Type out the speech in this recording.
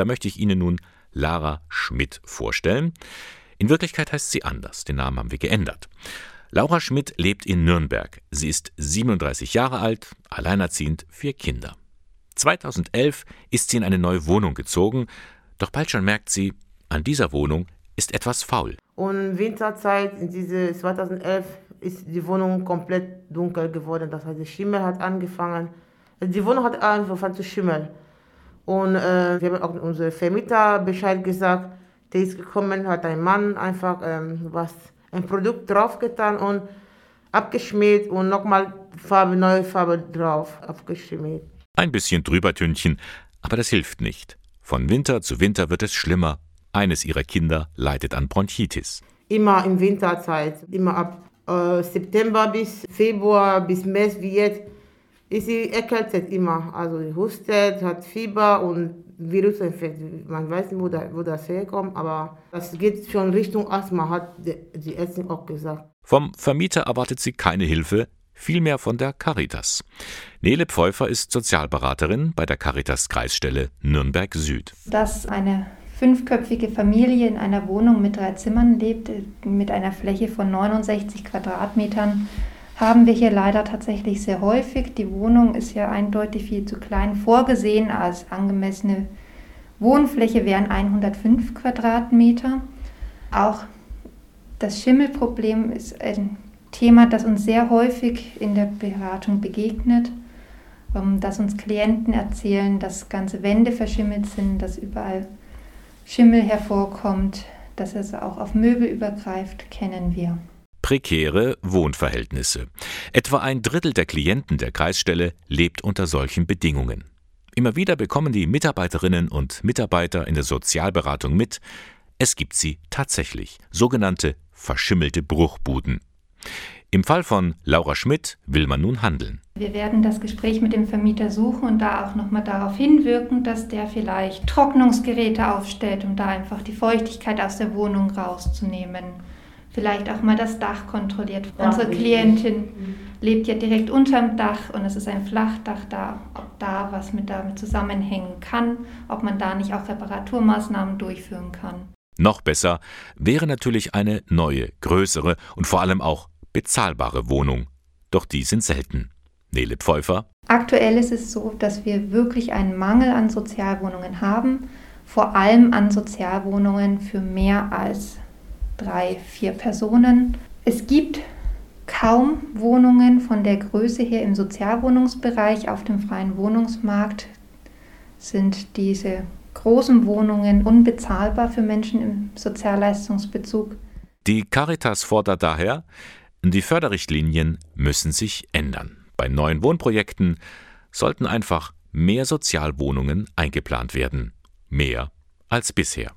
da möchte ich Ihnen nun Lara Schmidt vorstellen. In Wirklichkeit heißt sie anders, den Namen haben wir geändert. Laura Schmidt lebt in Nürnberg. Sie ist 37 Jahre alt, alleinerziehend, vier Kinder. 2011 ist sie in eine neue Wohnung gezogen, doch bald schon merkt sie, an dieser Wohnung ist etwas faul. Und Winterzeit, in diese 2011, ist die Wohnung komplett dunkel geworden. Das heißt, der Schimmel hat angefangen. Die Wohnung hat angefangen zu schimmeln. Und äh, wir haben auch unserem Vermieter Bescheid gesagt. Der ist gekommen, hat ein Mann einfach ähm, was, ein Produkt draufgetan und abgeschmiert und nochmal Farbe, neue Farbe drauf, abgeschmiert. Ein bisschen drübertünchen, aber das hilft nicht. Von Winter zu Winter wird es schlimmer. Eines ihrer Kinder leidet an Bronchitis. Immer in Winterzeit, immer ab äh, September bis Februar bis März wie jetzt, sie erkältet immer. Also sie hustet, hat Fieber und Virusinfekt. Man weiß nicht, wo, da, wo das herkommt, aber das geht schon Richtung Asthma, hat die, die Ärztin auch gesagt. Vom Vermieter erwartet sie keine Hilfe, vielmehr von der Caritas. Nele Pfeuffer ist Sozialberaterin bei der Caritas Kreisstelle Nürnberg Süd. Dass eine fünfköpfige Familie in einer Wohnung mit drei Zimmern lebt, mit einer Fläche von 69 Quadratmetern, haben wir hier leider tatsächlich sehr häufig. Die Wohnung ist ja eindeutig viel zu klein vorgesehen als angemessene Wohnfläche wären 105 Quadratmeter. Auch das Schimmelproblem ist ein Thema, das uns sehr häufig in der Beratung begegnet, ähm, dass uns Klienten erzählen, dass ganze Wände verschimmelt sind, dass überall Schimmel hervorkommt, dass es auch auf Möbel übergreift, kennen wir. Prekäre Wohnverhältnisse. Etwa ein Drittel der Klienten der Kreisstelle lebt unter solchen Bedingungen. Immer wieder bekommen die Mitarbeiterinnen und Mitarbeiter in der Sozialberatung mit, es gibt sie tatsächlich, sogenannte verschimmelte Bruchbuden. Im Fall von Laura Schmidt will man nun handeln. Wir werden das Gespräch mit dem Vermieter suchen und da auch nochmal darauf hinwirken, dass der vielleicht Trocknungsgeräte aufstellt, um da einfach die Feuchtigkeit aus der Wohnung rauszunehmen. Vielleicht auch mal das Dach kontrolliert. Ja, Unsere Klientin mhm. lebt ja direkt unterm Dach und es ist ein Flachdach da. Ob da was mit damit zusammenhängen kann, ob man da nicht auch Reparaturmaßnahmen durchführen kann. Noch besser wäre natürlich eine neue, größere und vor allem auch bezahlbare Wohnung. Doch die sind selten. Nele Pfeuffer. Aktuell ist es so, dass wir wirklich einen Mangel an Sozialwohnungen haben, vor allem an Sozialwohnungen für mehr als drei, vier Personen. Es gibt kaum Wohnungen von der Größe her im Sozialwohnungsbereich auf dem freien Wohnungsmarkt sind diese großen Wohnungen unbezahlbar für Menschen im Sozialleistungsbezug. Die Caritas fordert daher, die Förderrichtlinien müssen sich ändern. Bei neuen Wohnprojekten sollten einfach mehr Sozialwohnungen eingeplant werden. Mehr als bisher.